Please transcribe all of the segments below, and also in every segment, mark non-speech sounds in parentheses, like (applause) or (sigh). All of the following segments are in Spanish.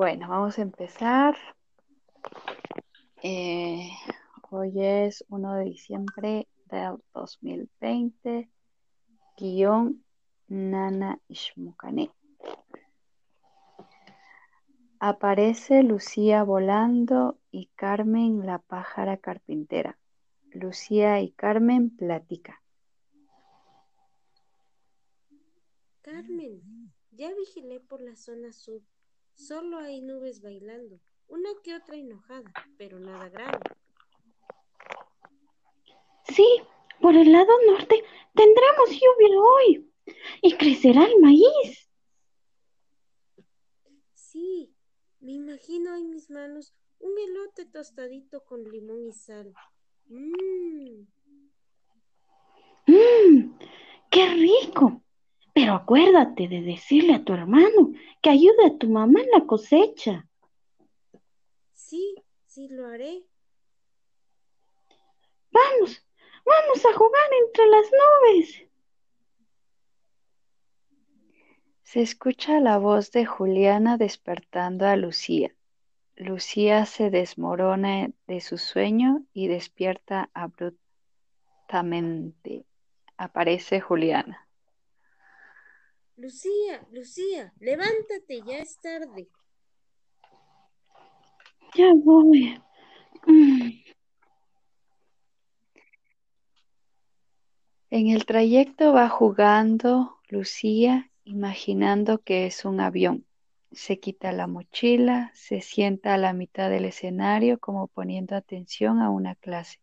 Bueno, vamos a empezar. Eh, hoy es 1 de diciembre del 2020, guion Nana Ishmukane. Aparece Lucía volando y Carmen la pájara carpintera. Lucía y Carmen platican. Carmen, ya vigilé por la zona sur. Solo hay nubes bailando, una que otra enojada, pero nada grave. Sí, por el lado norte tendremos lluvia hoy y crecerá el maíz. Sí, me imagino en mis manos un elote tostadito con limón y sal. Mmm. Mmm, qué rico. Pero acuérdate de decirle a tu hermano que ayude a tu mamá en la cosecha. Sí, sí lo haré. Vamos, vamos a jugar entre las nubes. Se escucha la voz de Juliana despertando a Lucía. Lucía se desmorona de su sueño y despierta abruptamente. Aparece Juliana. Lucía, Lucía, levántate, ya es tarde. Ya voy. Mm. En el trayecto va jugando Lucía, imaginando que es un avión. Se quita la mochila, se sienta a la mitad del escenario como poniendo atención a una clase.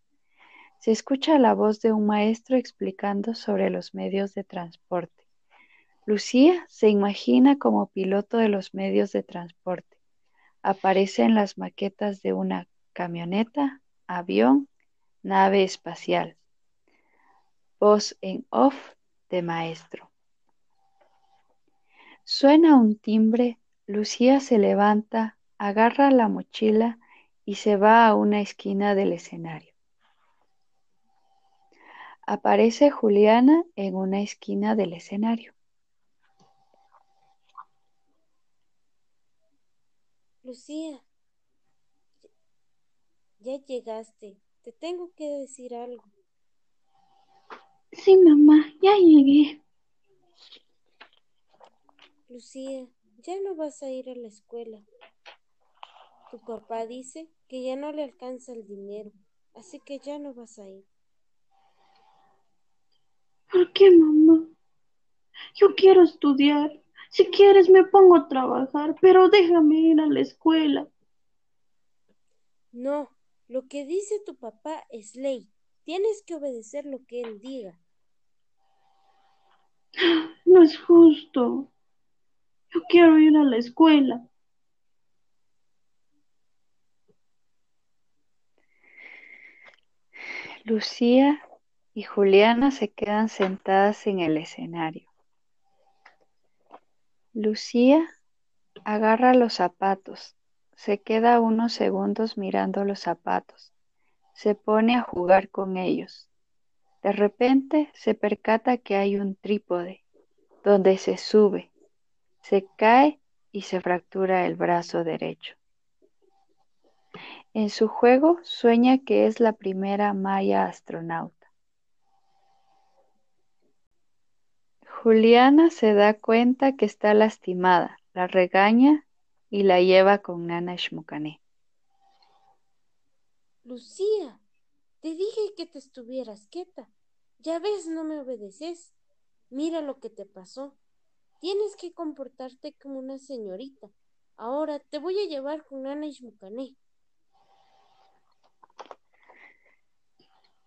Se escucha la voz de un maestro explicando sobre los medios de transporte. Lucía se imagina como piloto de los medios de transporte. Aparece en las maquetas de una camioneta, avión, nave espacial. Voz en off de maestro. Suena un timbre, Lucía se levanta, agarra la mochila y se va a una esquina del escenario. Aparece Juliana en una esquina del escenario. Lucía, ya llegaste. Te tengo que decir algo. Sí, mamá, ya llegué. Lucía, ya no vas a ir a la escuela. Tu papá dice que ya no le alcanza el dinero, así que ya no vas a ir. ¿Por qué, mamá? Yo quiero estudiar. Si quieres me pongo a trabajar, pero déjame ir a la escuela. No, lo que dice tu papá es ley. Tienes que obedecer lo que él diga. (gasps) No es justo. Yo quiero ir a la escuela. Lucía y Juliana se quedan sentadas en el escenario. Lucía agarra los zapatos, se queda unos segundos mirando los zapatos, se pone a jugar con ellos. De repente se percata que hay un trípode donde se sube, se cae y se fractura el brazo derecho. En su juego sueña que es la primera maya astronauta. Juliana se da cuenta que está lastimada, la regaña y la lleva con Nana Shmukane. Lucía, te dije que te estuvieras quieta. Ya ves, no me obedeces. Mira lo que te pasó. Tienes que comportarte como una señorita. Ahora te voy a llevar con Nana Ishmukane.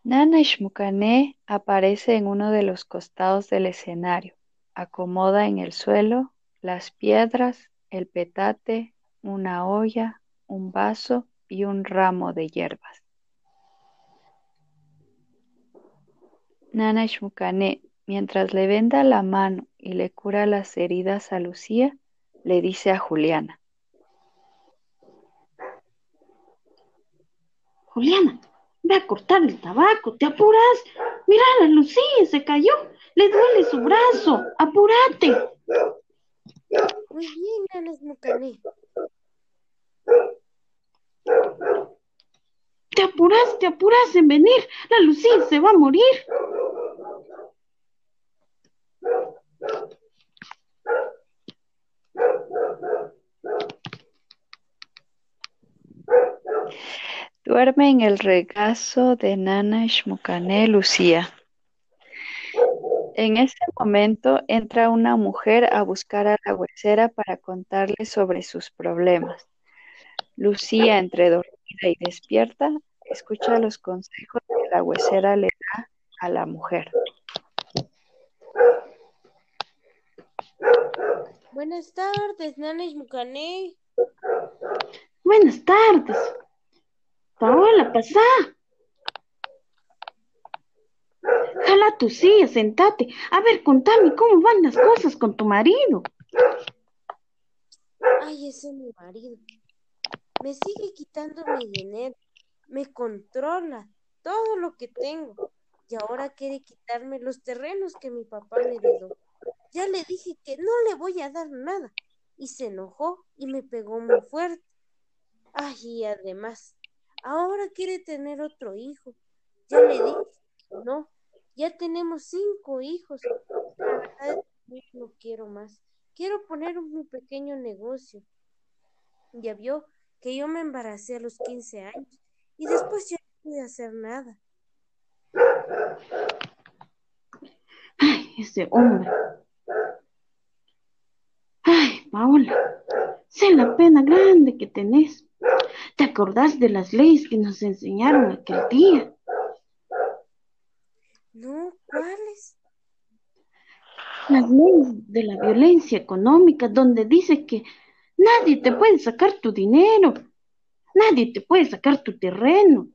Nana Ishmukane aparece en uno de los costados del escenario. Acomoda en el suelo las piedras, el petate, una olla, un vaso y un ramo de hierbas. Nana Ishmukane, mientras le venda la mano y le cura las heridas a Lucía, le dice a Juliana. Juliana, Ve a cortar el tabaco, te apuras. Mira, la Lucía se cayó, le duele su brazo, apúrate. Muy bien, Mucané. Te apuras, te apuras en venir, la Lucía se va a morir. Duerme en el regazo de Nana Shmukane Lucía. En ese momento entra una mujer a buscar a la huesera para contarle sobre sus problemas. Lucía, entre dormida y despierta, escucha los consejos que la huesera le da a la mujer. Buenas tardes, Nana Shmukane. Buenas tardes. Paola, pasá. Jala tu silla, sentate. A ver, contame, ¿cómo van las cosas con tu marido? Ay, ese es mi marido. Me sigue quitando mi dinero. Me controla todo lo que tengo. Y ahora quiere quitarme los terrenos que mi papá me heredó. Ya le dije que no le voy a dar nada. Y se enojó y me pegó muy fuerte. Ay, y además, ahora quiere tener otro hijo. Ya le dije no. Ya tenemos cinco hijos. No quiero más. Quiero poner un pequeño negocio. Ya vio que yo me embaracé a los 15 años y después ya no pude hacer nada. Ay, ese hombre. Ay, Paola, sé la pena grande que tenés. ¿Te acordás de las leyes que nos enseñaron aquel día? No, ¿cuáles? Las leyes de la violencia económica, donde dice que nadie te puede sacar tu dinero, nadie te puede sacar tu terreno.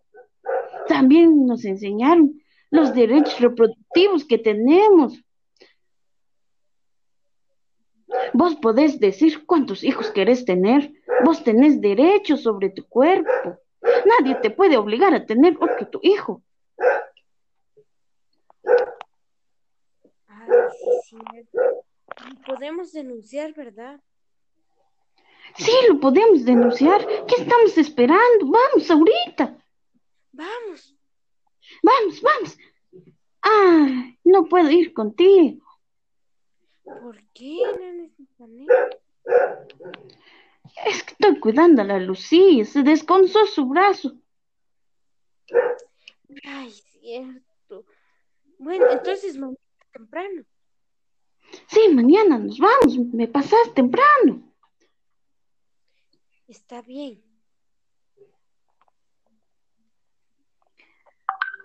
También nos enseñaron los derechos reproductivos que tenemos. Vos podés decir cuántos hijos querés tener. Vos tenés derechos sobre tu cuerpo. Nadie te puede obligar a tener otro tu hijo. Ay, sí, cierto. Y podemos denunciar, ¿verdad? Sí, lo podemos denunciar. ¿Qué estamos esperando? Vamos ahorita. Vamos. Vamos, vamos. Ah, no puedo ir contigo. ¿Por qué, Nana Shmukane? Es que estoy cuidando a la Lucía. Se descansó su brazo. Ay, cierto. Bueno, entonces mañana temprano. Sí, mañana nos vamos. Me pasas temprano. Está bien.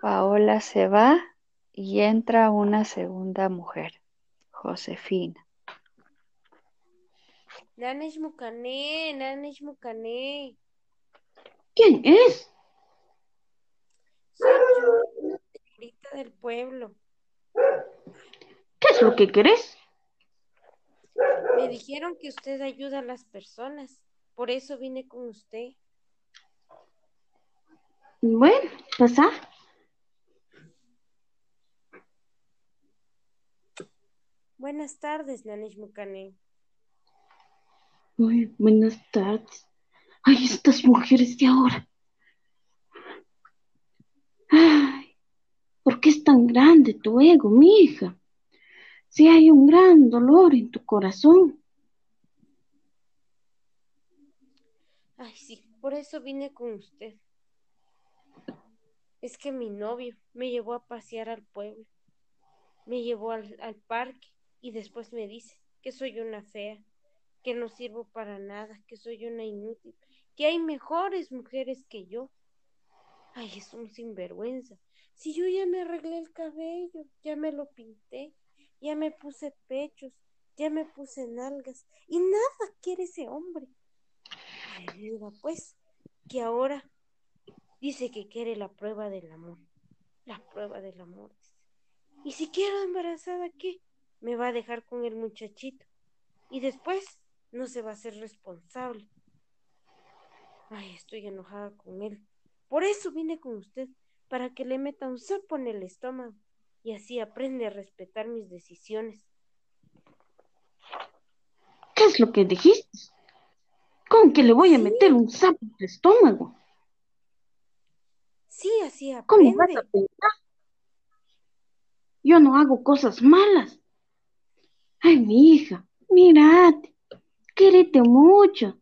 Paola se va y entra una segunda mujer, Josefina. Nana Shmukane, Nana Shmukane. ¿Quién es? Soy yo, una señorita del pueblo. ¿Qué es lo que querés? Me dijeron que usted ayuda a las personas. Por eso vine con usted. Bueno, pasa. Buenas tardes, Nana Shmukane. Muy buenas tardes. Ay, estas mujeres de ahora. Ay, ¿por qué es tan grande tu ego, mi hija? Si hay un gran dolor en tu corazón. Ay, sí, por eso vine con usted. Es que mi novio me llevó a pasear al pueblo, me llevó al, al parque y después me dice que soy una fea, que no sirvo para nada, que soy una inútil, que hay mejores mujeres que yo. Ay, es un sinvergüenza. Si yo ya me arreglé el cabello, ya me lo pinté, ya me puse pechos, ya me puse nalgas y nada quiere ese hombre. Ay, mira, pues, que ahora dice que quiere la prueba del amor. La prueba del amor. Y si quedo embarazada, ¿qué? Me va a dejar con el muchachito. Y después no se va a ser responsable. Ay, estoy enojada con él. Por eso vine con usted, para que le meta un sapo en el estómago y así aprende a respetar mis decisiones. ¿Qué es lo que dijiste? ¿Con que le voy a Sí. meter un sapo en tu estómago? Sí, así ¿Cómo vas aprende. a pensar? Yo no hago cosas malas. Ay, mi hija, mírate, quérete mucho.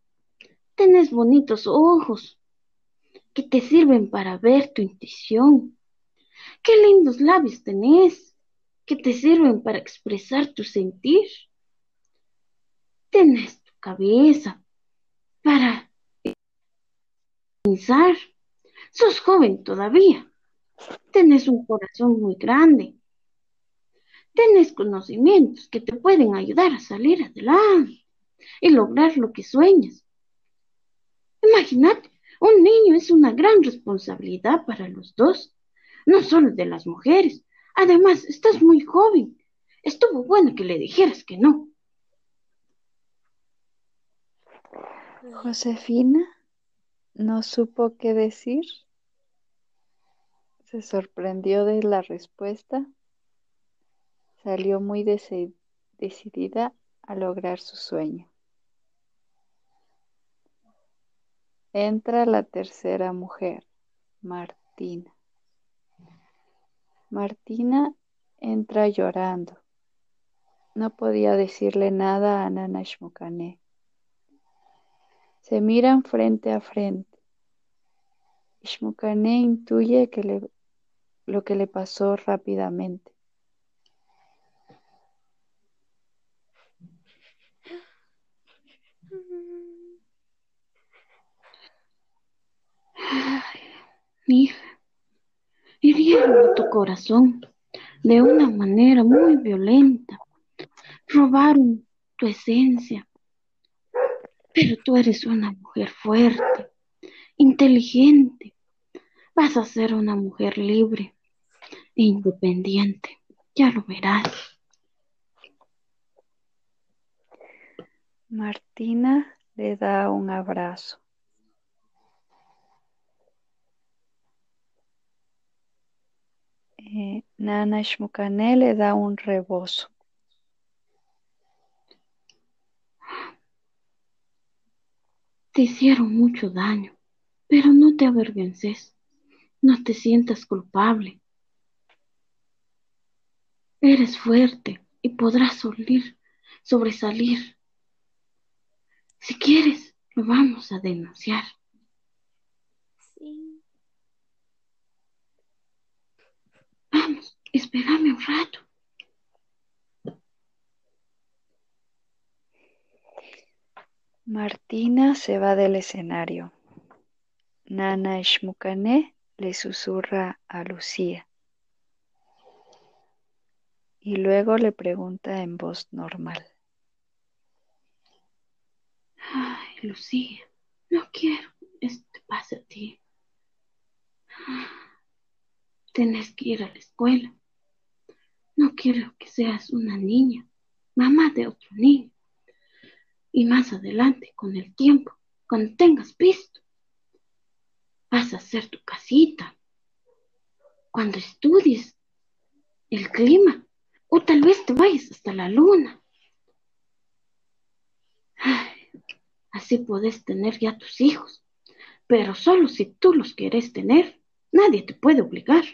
Tenés bonitos ojos que te sirven para ver tu intuición. Qué lindos labios tenés que te sirven para expresar tu sentir. Tenés tu cabeza para pensar. Sos joven todavía. Tenés un corazón muy grande. Tenés conocimientos que te pueden ayudar a salir adelante y lograr lo que sueñas. Imagínate, un niño es una gran responsabilidad para los dos, no solo de las mujeres. Además, estás muy joven. Estuvo bueno que le dijeras que no. Josefina no supo qué decir. Se sorprendió de la respuesta. Salió muy deci- decidida a lograr su sueño. Entra la tercera mujer, Martina. Martina entra llorando. No podía decirle nada a Nana Shmukane. Se miran frente a frente. Shmukane intuye que le- lo que le pasó rápidamente. Hija, hirieron tu corazón de una manera muy violenta. Robaron tu esencia. Pero tú eres una mujer fuerte, inteligente. Vas a ser una mujer libre e independiente. Ya lo verás. Martina le da un abrazo. Eh, Nana Shmukane le da un rebozo. Te hicieron mucho daño, pero no te avergüences. No te sientas culpable. Eres fuerte y podrás solir- sobresalir. Si quieres, lo vamos a denunciar. Sí. Vamos, espérame un rato. Martina se va del escenario. Nana Shmukane le susurra a Lucía y luego le pregunta en voz normal. Ay, Lucía, no quiero esto te pase a ti. Tenés que ir a la escuela. No quiero que seas una niña, mamá de otro niño. Y más adelante, con el tiempo, cuando tengas visto, vas a hacer tu casita. Cuando estudies el clima, o tal vez te vayas hasta la luna. Así puedes tener ya tus hijos, pero solo si tú los quieres tener. Nadie te puede obligar.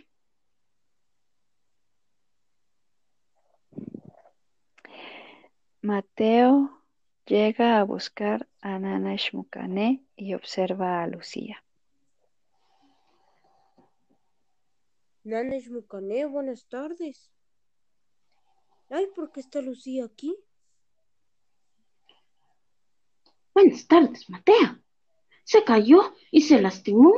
Mateo llega a buscar a Nana Shmukane y observa a Lucía. Nana Shmukane, buenas tardes. Ay, ¿por qué está Lucía aquí? Buenas tardes, Mateo. Se cayó y se lastimó.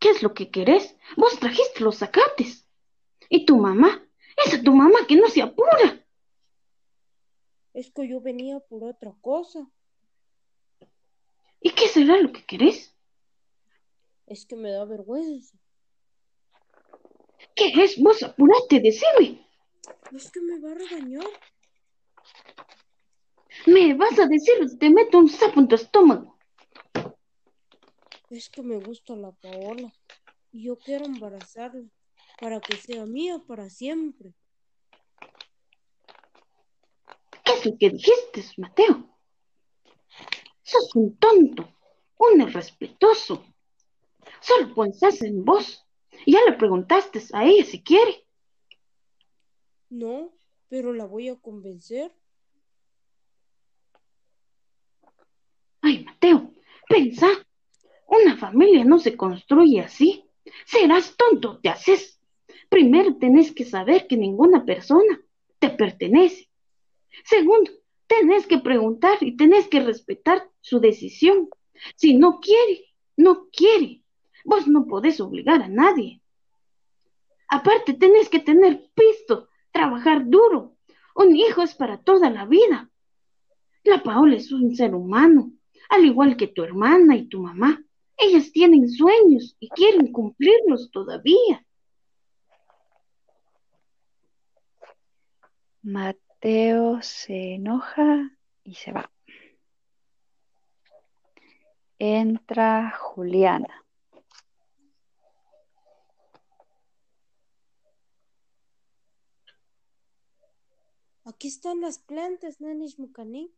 ¿Qué es lo que querés? Vos trajiste los zacates. ¿Y tu mamá? Esa tu mamá que no se apura. Es que yo venía por otra cosa. ¿Y qué será lo que querés? Es que me da vergüenza. ¿Qué es? Vos apurate, decime. Es que me va a regañar. Me vas a decir, te meto un sapo en tu estómago. Es que me gusta la Paola y yo quiero embarazarla para que sea mía para siempre. ¿Qué es lo que dijiste, Mateo? Sos un tonto. un irrespetuoso. Solo pensás en vos. Ya le preguntaste a ella si quiere. No, pero la voy a convencer. Ay, Mateo, pensa. Una familia no se construye así. Serás tonto, te haces. Primero tenés que saber que ninguna persona te pertenece. Segundo, tenés que preguntar y tenés que respetar su decisión. Si no quiere, no quiere. Vos no podés obligar a nadie. Aparte, tenés que tener pisto, trabajar duro. Un hijo es para toda la vida. La Paola es un ser humano, al igual que tu hermana y tu mamá. Ellas tienen sueños y quieren cumplirlos todavía. Mateo se enoja y se va. Entra Juliana. Aquí están las plantas, Nanish Mukaní.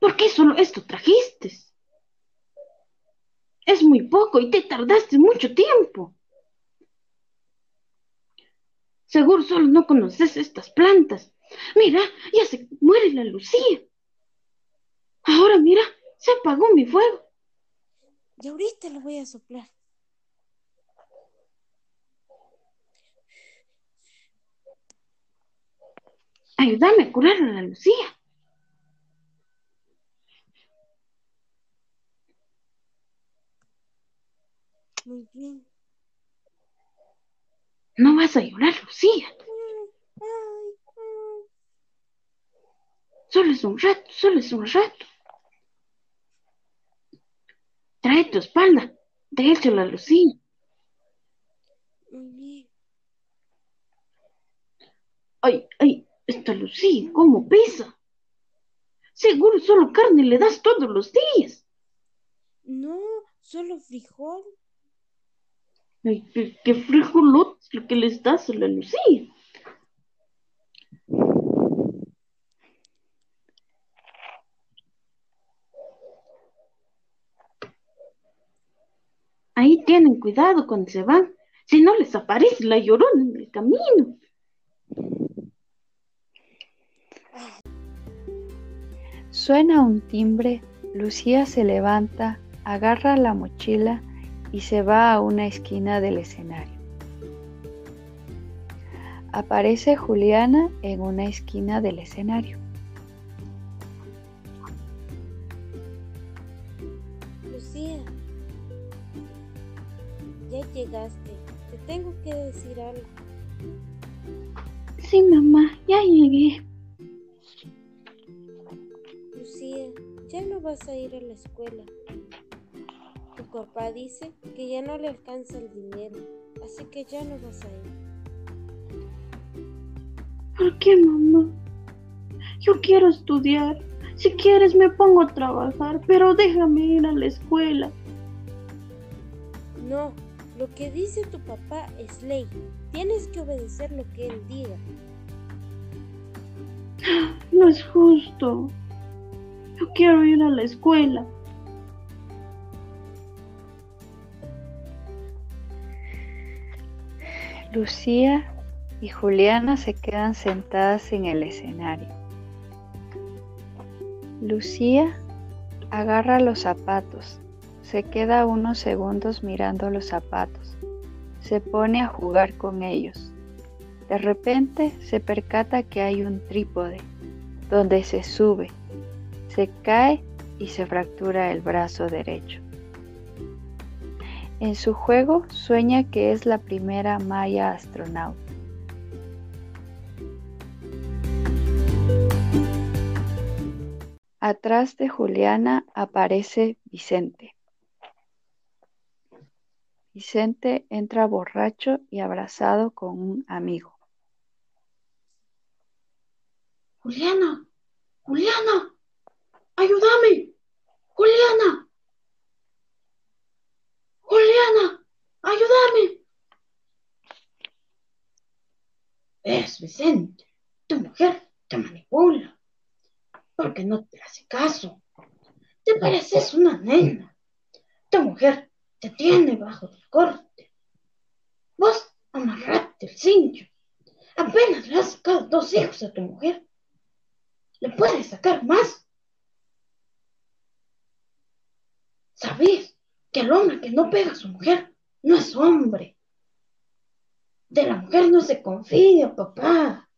¿Por qué solo esto trajiste? Es muy poco y te tardaste mucho tiempo. Seguro solo no conoces estas plantas. Mira, ya se muere la Lucía. Ahora mira, se apagó mi fuego. Y ahorita lo voy a soplar. Ayúdame a curar a la Lucía. Muy bien. No vas a llorar, Lucía. Solo es un rato, solo es un rato. Trae tu espalda. De hecho, la Lucía. Ay, ay, esta Lucía, ¿cómo pesa? Seguro solo carne le das todos los días. No, solo frijol. Qué, qué frijolot lo que les das a la Lucía. Ahí tienen cuidado cuando se van, si no les aparece la llorona en el camino. Suena un timbre, Lucía se levanta, agarra la mochila y se va a una esquina del escenario. Aparece Juliana en una esquina del escenario. Lucía, ya llegaste. Te tengo que decir algo. Sí, mamá, ya llegué. Lucía, ya no vas a ir a la escuela. Papá dice que ya no le alcanza el dinero, así que ya no vas a ir. ¿Por qué, mamá? Yo quiero estudiar. Si quieres me pongo a trabajar, pero déjame ir a la escuela. No, lo que dice tu papá es ley. Tienes que obedecer lo que él diga. No es justo. Yo quiero ir a la escuela. Lucía y Juliana se quedan sentadas en el escenario. Lucía agarra los zapatos, se queda unos segundos mirando los zapatos, se pone a jugar con ellos. De repente se percata que hay un trípode donde se sube, se cae y se fractura el brazo derecho. En su juego sueña que es la primera Maya astronauta. Atrás de Juliana aparece Vicente. Vicente entra borracho y abrazado con un amigo. Juliana, Juliana, ayúdame. Juliana, ayúdame. Vicente, tu mujer te manipula porque no te hace caso. te pareces una nena. Tu mujer te tiene bajo el corte. Vos amarrate el cincho. Apenas le has sacado dos hijos a tu mujer. Le puedes sacar más. ¿Sabes que el hombre que no pega a su mujer no es hombre? De la mujer no se confía, papá.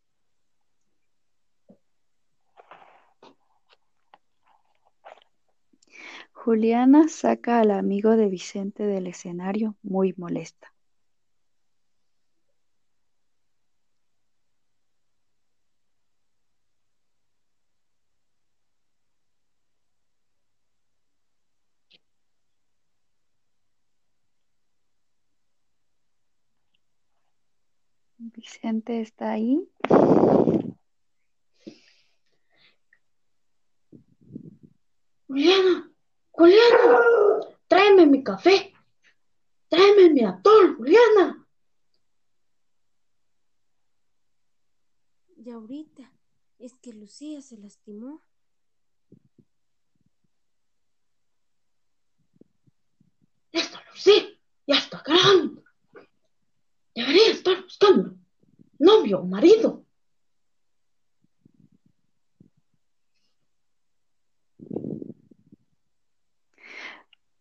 Juliana saca al amigo de Vicente del escenario muy molesta. Vicente está ahí. Juliana, Juliana, tráeme mi café. Tráeme mi atol, Juliana. Y ahorita es que Lucía se lastimó. Esta Lucía ya está grande. Debería estar buscando novio o marido.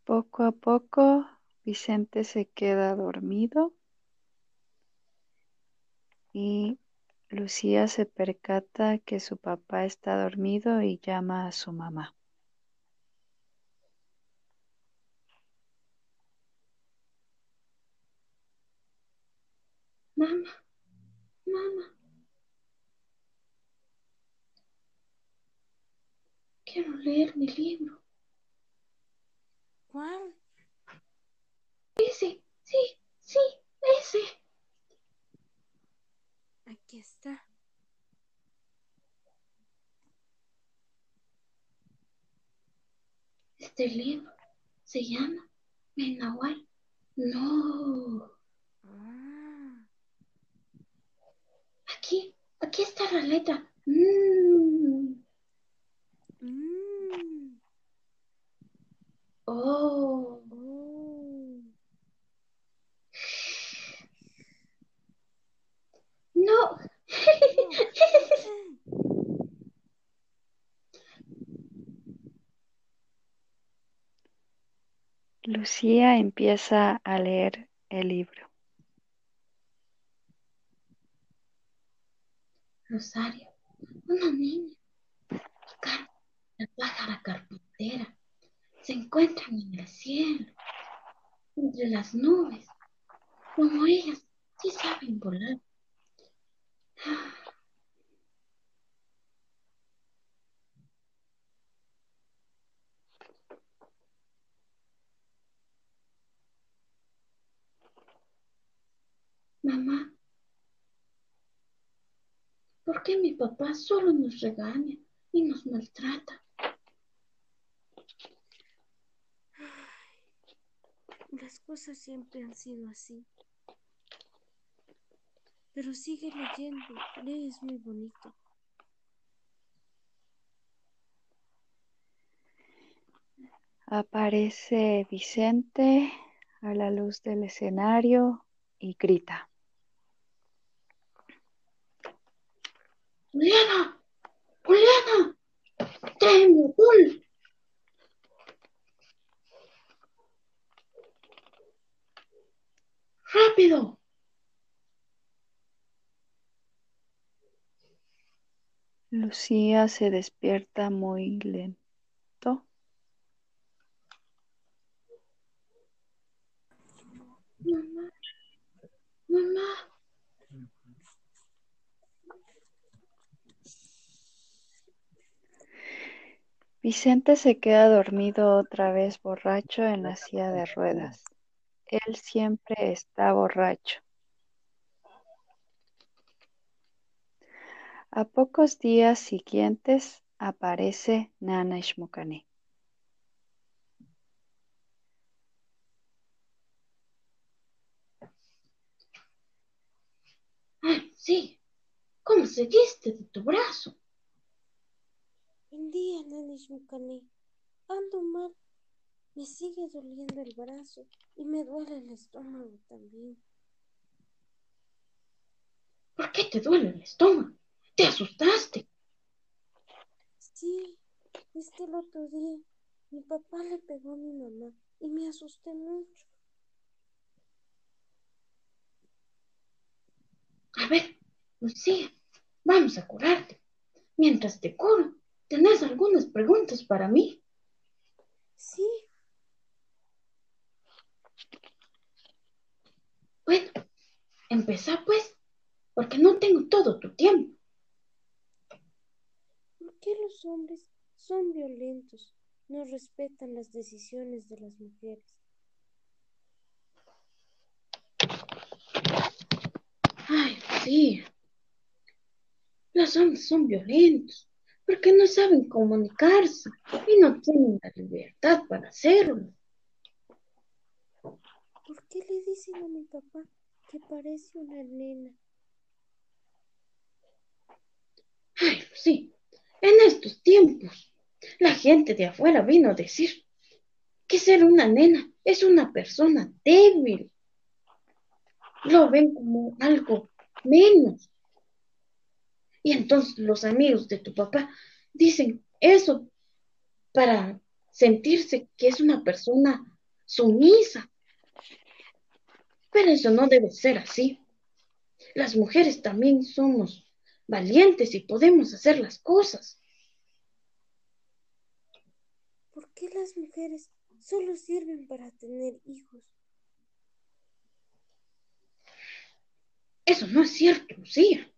Poco a poco, Vicente se queda dormido y Lucía se percata que su papá está dormido y llama a su mamá. Mamá, mamá. Quiero leer mi libro. ¿Cuál? Ese, sí, sí, ese. Aquí está. Este libro se llama Menahual. No. Ah, Aquí, está la letra. Mm. mm, Oh. oh. No. (laughs) Lucía empieza a leer el libro. Rosario, una niña. Carmen, la pájara carpintera, se encuentran en el cielo, entre las nubes, como ellas sí saben volar. Mamá, ¿por qué mi papá solo nos regaña y nos maltrata? Las cosas siempre han sido así. Pero sigue leyendo. Lees muy bonito. Aparece Vicente a la luz del escenario y grita. Juliana, Juliana, tráeme atol. Rápido. Lucía se despierta muy lento. Mamá, mamá, Vicente se queda dormido otra vez borracho en la silla de ruedas. Él siempre está borracho. A pocos días siguientes aparece Nana Shmokani. ay, sí. ¿Cómo seguiste de tu brazo? Buen día, Nani Shmukani. ando mal. Me sigue doliendo el brazo y me duele el estómago también. ¿Por qué te duele el estómago? ¿Te asustaste? Sí, es que el otro día mi papá le pegó a mi mamá y me asusté mucho. A ver, Lucía, vamos a curarte. Mientras te curo, ¿tenés algunas preguntas para mí? Sí. Bueno, empezá pues, porque no tengo todo tu tiempo. ¿Por qué los hombres son violentos? No respetan las decisiones de las mujeres. Ay, sí. Los hombres son violentos porque no saben comunicarse y no tienen la libertad para hacerlo. ¿Por qué le dicen a mi papá que parece una nena? Ay, sí. En estos tiempos, la gente de afuera vino a decir que ser una nena es una persona débil. Lo ven como algo menos. Y entonces los amigos de tu papá dicen eso para sentirse que es una persona sumisa. Pero eso no debe ser así. Las mujeres también somos valientes y podemos hacer las cosas. ¿Por qué las mujeres solo sirven para tener hijos? Eso no es cierto, Lucía.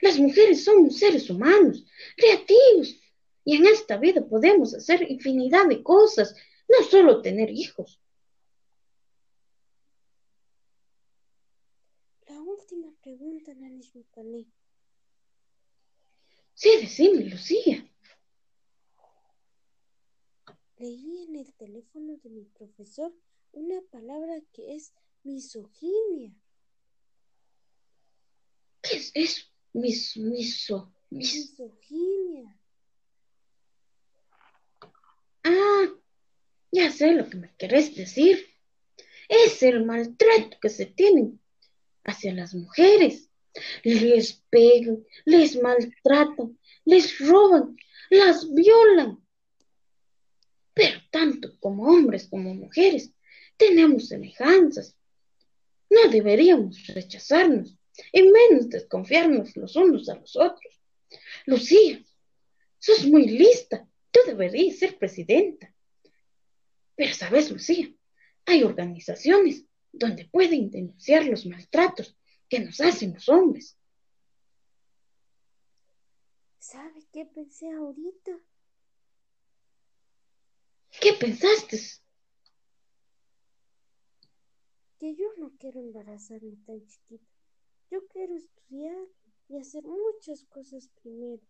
Las mujeres somos seres humanos, creativos, y en esta vida podemos hacer infinidad de cosas, no solo tener hijos. La última pregunta, Nanis Mucané. Sí, decime, Lucía. Leí en el teléfono de mi profesor una palabra que es misoginia. ¿Qué es eso? Mis, miso, mis... Misoginia. Ah, ya sé lo que me querés decir. Es el maltrato que se tienen hacia las mujeres. Les pegan, les maltratan, les roban, las violan. Pero tanto como hombres como mujeres tenemos semejanzas. No deberíamos rechazarnos y menos desconfiarnos los unos a los otros. Lucía, sos muy lista. Tú deberías ser presidenta. Pero sabes, Lucía, hay organizaciones donde pueden denunciar los maltratos que nos hacen los hombres. ¿Sabe qué pensé ahorita? ¿Qué pensaste? Que yo no quiero embarazarme tan chiquita. Yo quiero estudiar y hacer muchas cosas primero.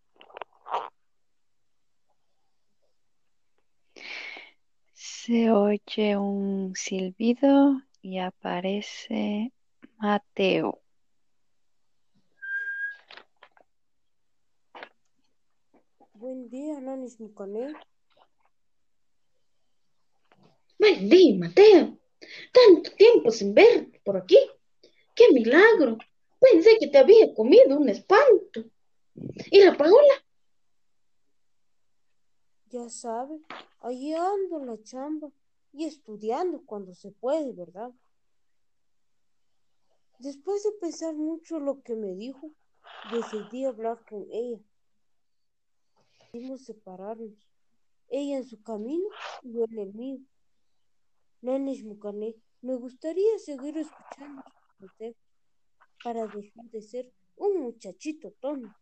Se oye un silbido y aparece Mateo. Buen día, Nanis Mucané. Buen día, Mateo. Tanto tiempo sin verte por aquí. ¡Qué milagro! Pensé que te había comido un espanto. ¿Y la Paola? Ya sabe, ahí ando en la chamba y estudiando cuando se puede, ¿verdad? Después de pensar mucho lo que me dijo, decidí hablar con ella. Decidimos separarnos. Ella en su camino y yo en el mío. Nenes Mucané, me gustaría seguir escuchando sus consejos para dejar de ser un muchachito tonto.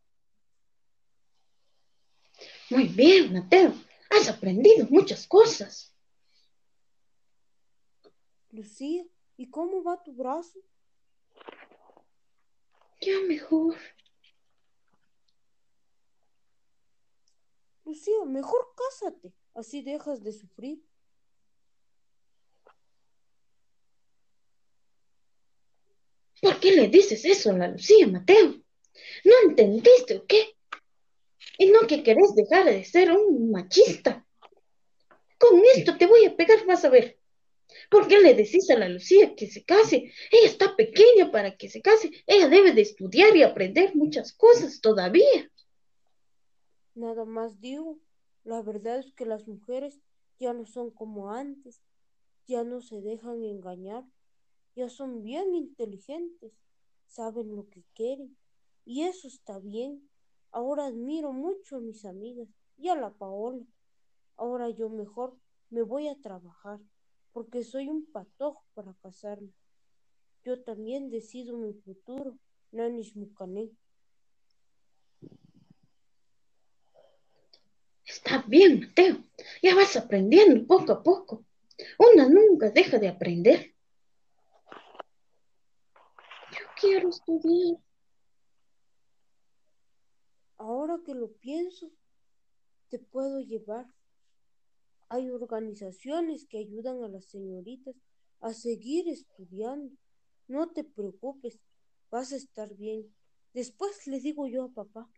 Muy bien, Mateo. Has aprendido muchas cosas. Lucía, ¿y cómo va tu brazo? Ya mejor. Lucía, mejor cásate, así dejas de sufrir. ¿Por qué le dices eso a la Lucía, Mateo? ¿No entendiste o qué? ¿Y no que querés dejar de ser un machista? con esto te voy a pegar, vas a ver. ¿Por qué le decís a la Lucía que se case? Ella está pequeña para que se case. Ella debe de estudiar y aprender muchas cosas todavía. Nada más digo, la verdad es que las mujeres ya no son como antes, ya no se dejan engañar, ya son bien inteligentes, saben lo que quieren y eso está bien. Ahora admiro mucho a mis amigas y a la Paola. Ahora yo mejor me voy a trabajar porque soy un patojo para casarme. Yo también decido mi futuro, Nanish Mukané. Está bien, Mateo. Ya vas aprendiendo poco a poco. Una nunca deja de aprender. Yo quiero estudiar. Ahora que lo pienso, te puedo llevar. Hay organizaciones que ayudan a las señoritas a seguir estudiando. No te preocupes, vas a estar bien. Después le digo yo a papá.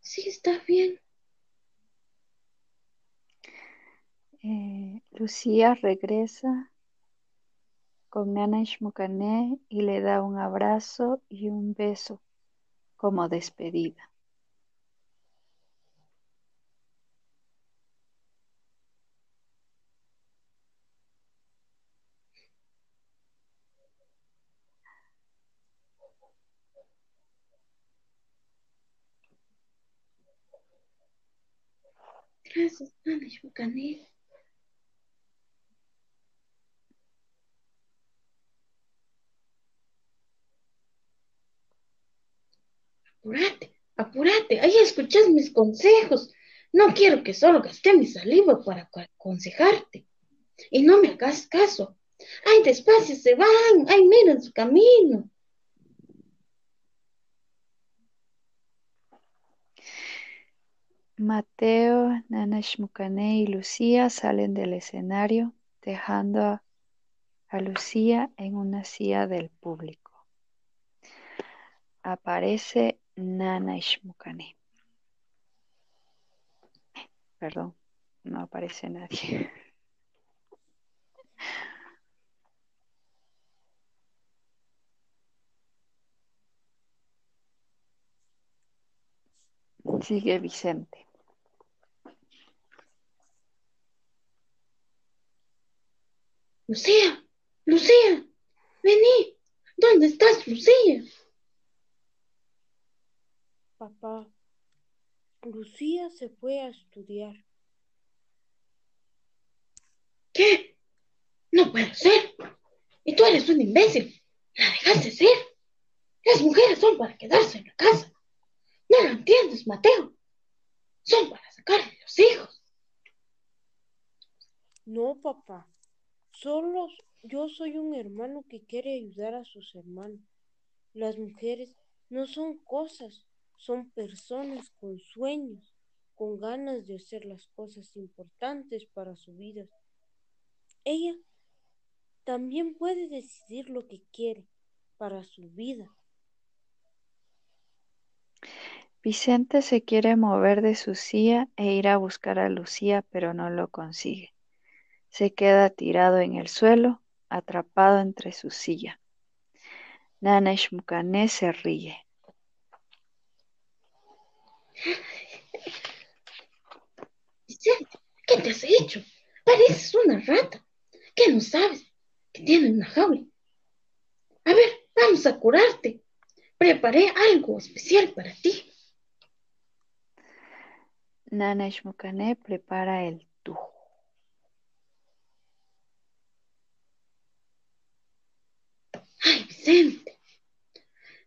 Sí, está bien. Eh, Lucía regresa con Nana Ishmucané y le da un abrazo y un beso como despedida. Gracias. Apúrate, apúrate, ahí escuchas mis consejos. No quiero que solo gaste mi saliva para aconsejarte. Y no me hagas caso. Ay, despacio se van. Ay, miren su camino. Mateo, Nana Shmukane y Lucía salen del escenario, dejando a Lucía en una silla del público. Aparece Nana Ishmukane. Perdón, no aparece nadie. Sigue Vicente. Lucía, Lucía, vení. ¿Dónde estás, Lucía? Papá, Lucía se fue a estudiar. ¿Qué? No puede ser. Y tú eres un imbécil. La dejaste ser. Las mujeres son para quedarse en la casa. No lo entiendes, Mateo. Son para sacarle los hijos. No, papá. Solo yo soy un hermano que quiere ayudar a sus hermanos. Las mujeres no son cosas, son personas con sueños, con ganas de hacer las cosas importantes para su vida. Ella también puede decidir lo que quiere para su vida. Vicente se quiere mover de su silla e ir a buscar a Lucía, pero no lo consigue. Se queda tirado en el suelo, atrapado entre su silla. Nana Shmukané se ríe. Vicente, ¿qué te has hecho? Pareces una rata. ¿Qué no sabes? Que tiene una jaula. A ver, vamos a curarte. Preparé algo especial para ti. Nana Shmukané prepara el tujo. Ay, Vicente,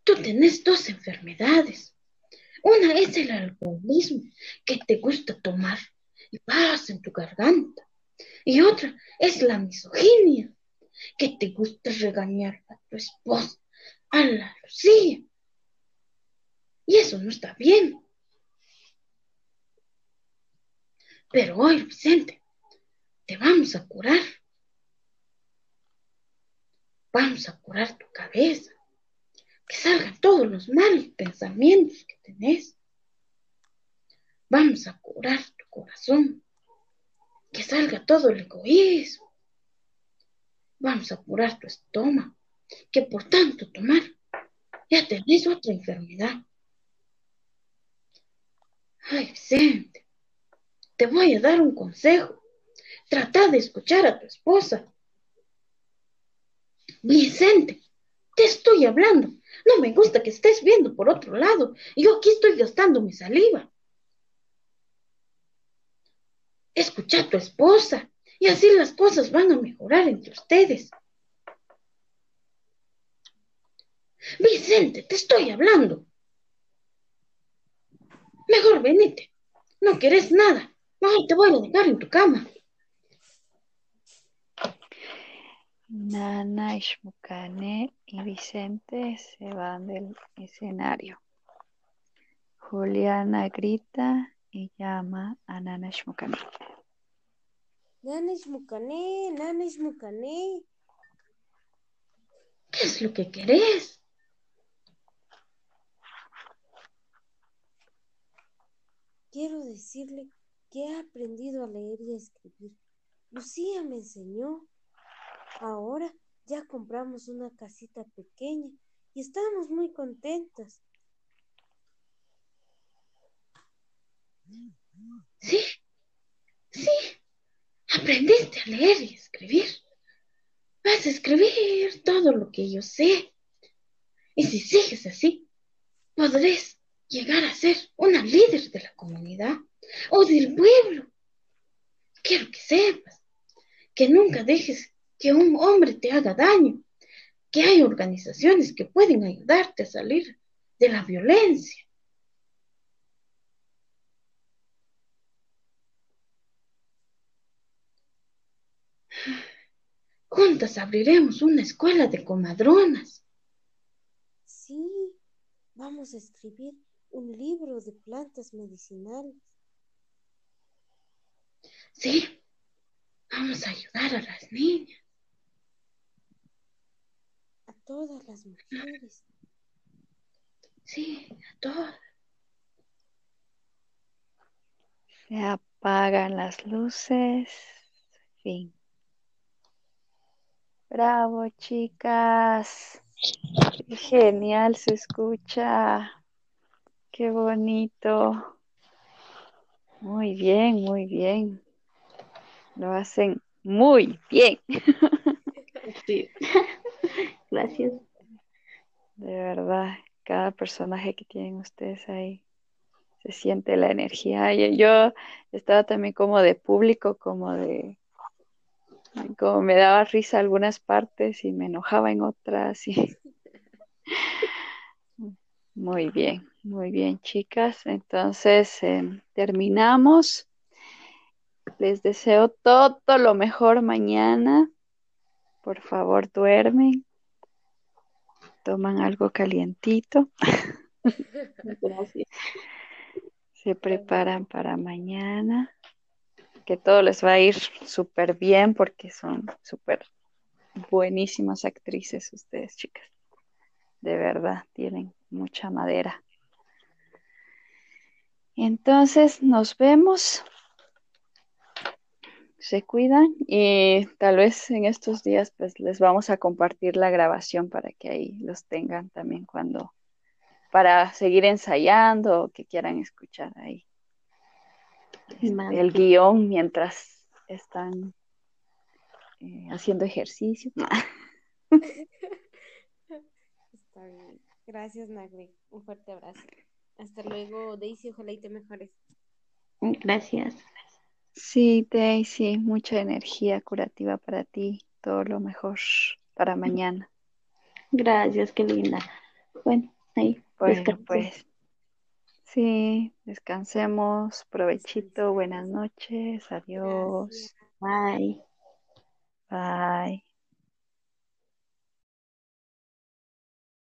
tú tenés dos enfermedades. Una es el alcoholismo que te gusta tomar y vas en tu garganta. Y otra es la misoginia que te gusta regañar a tu esposa, a la Lucía. Y eso no está bien. Pero hoy, Vicente, te vamos a curar. Vamos a curar tu cabeza. Que salgan todos los malos pensamientos que tenés. Vamos a curar tu corazón. Que salga todo el egoísmo. Vamos a curar tu estómago. Que por tanto tomar ya tenés otra enfermedad. Ay, Vicente, te voy a dar un consejo. Trata de escuchar a tu esposa. Vicente, te estoy hablando. No me gusta que estés viendo por otro lado. Yo aquí estoy gastando mi saliva. Escucha a tu esposa y así las cosas van a mejorar entre ustedes. Vicente, te estoy hablando. Mejor venite. No quieres nada. Mejor te voy a dejar en tu cama. Nana, Ishmukane y Vicente se van del escenario. Juliana grita y llama a Nana Ishmukane. Nana Ishmukane, Nana Ishmukane. ¿Qué es lo que querés? Quiero decirle que he aprendido a leer y a escribir. Lucía me enseñó. Ahora ya compramos una casita pequeña y estamos muy contentas. Sí, sí, aprendiste a leer y escribir. Vas a escribir todo lo que yo sé. Y si sigues así, podrás llegar a ser una líder de la comunidad o del pueblo. Quiero que sepas que nunca dejes que un hombre te haga daño, que hay organizaciones que pueden ayudarte a salir de la violencia. Juntas abriremos una escuela de comadronas. Sí, vamos a escribir un libro de plantas medicinales. Sí, vamos a ayudar a las niñas. Todas las mujeres. Sí, a todas. Se apagan las luces. Fin. Bravo, chicas. Qué genial se escucha. Qué bonito. Muy bien, muy bien. Lo hacen muy bien. (laughs) Sí. Gracias. De verdad, cada personaje que tienen ustedes ahí se siente la energía. Yo estaba también como de público, como de como me daba risa algunas partes y me enojaba en otras (laughs) muy bien, muy bien, chicas. Entonces, em, terminamos. Les deseo todo lo mejor mañana. Por favor, duermen. Toman algo calientito. Gracias. Se preparan para mañana. Que todo les va a ir súper bien porque son súper buenísimas actrices ustedes, chicas. De verdad, tienen mucha madera. Entonces, nos vemos. Se cuidan y tal vez en estos días pues les vamos a compartir la grabación para que ahí los tengan también cuando para seguir ensayando o que quieran escuchar ahí Vale. el guion mientras están eh, haciendo ejercicio. (laughs) Está bien. Gracias, Nagri. Un fuerte abrazo. Hasta luego, Daisy. Ojalá y te mejores. Gracias. Sí, Daisy, mucha energía curativa para ti. Todo lo mejor para mañana. Gracias, qué linda. Bueno, ahí. Bueno, pues sí, descansemos. Provechito, buenas noches. Adiós. Gracias. Bye. Bye.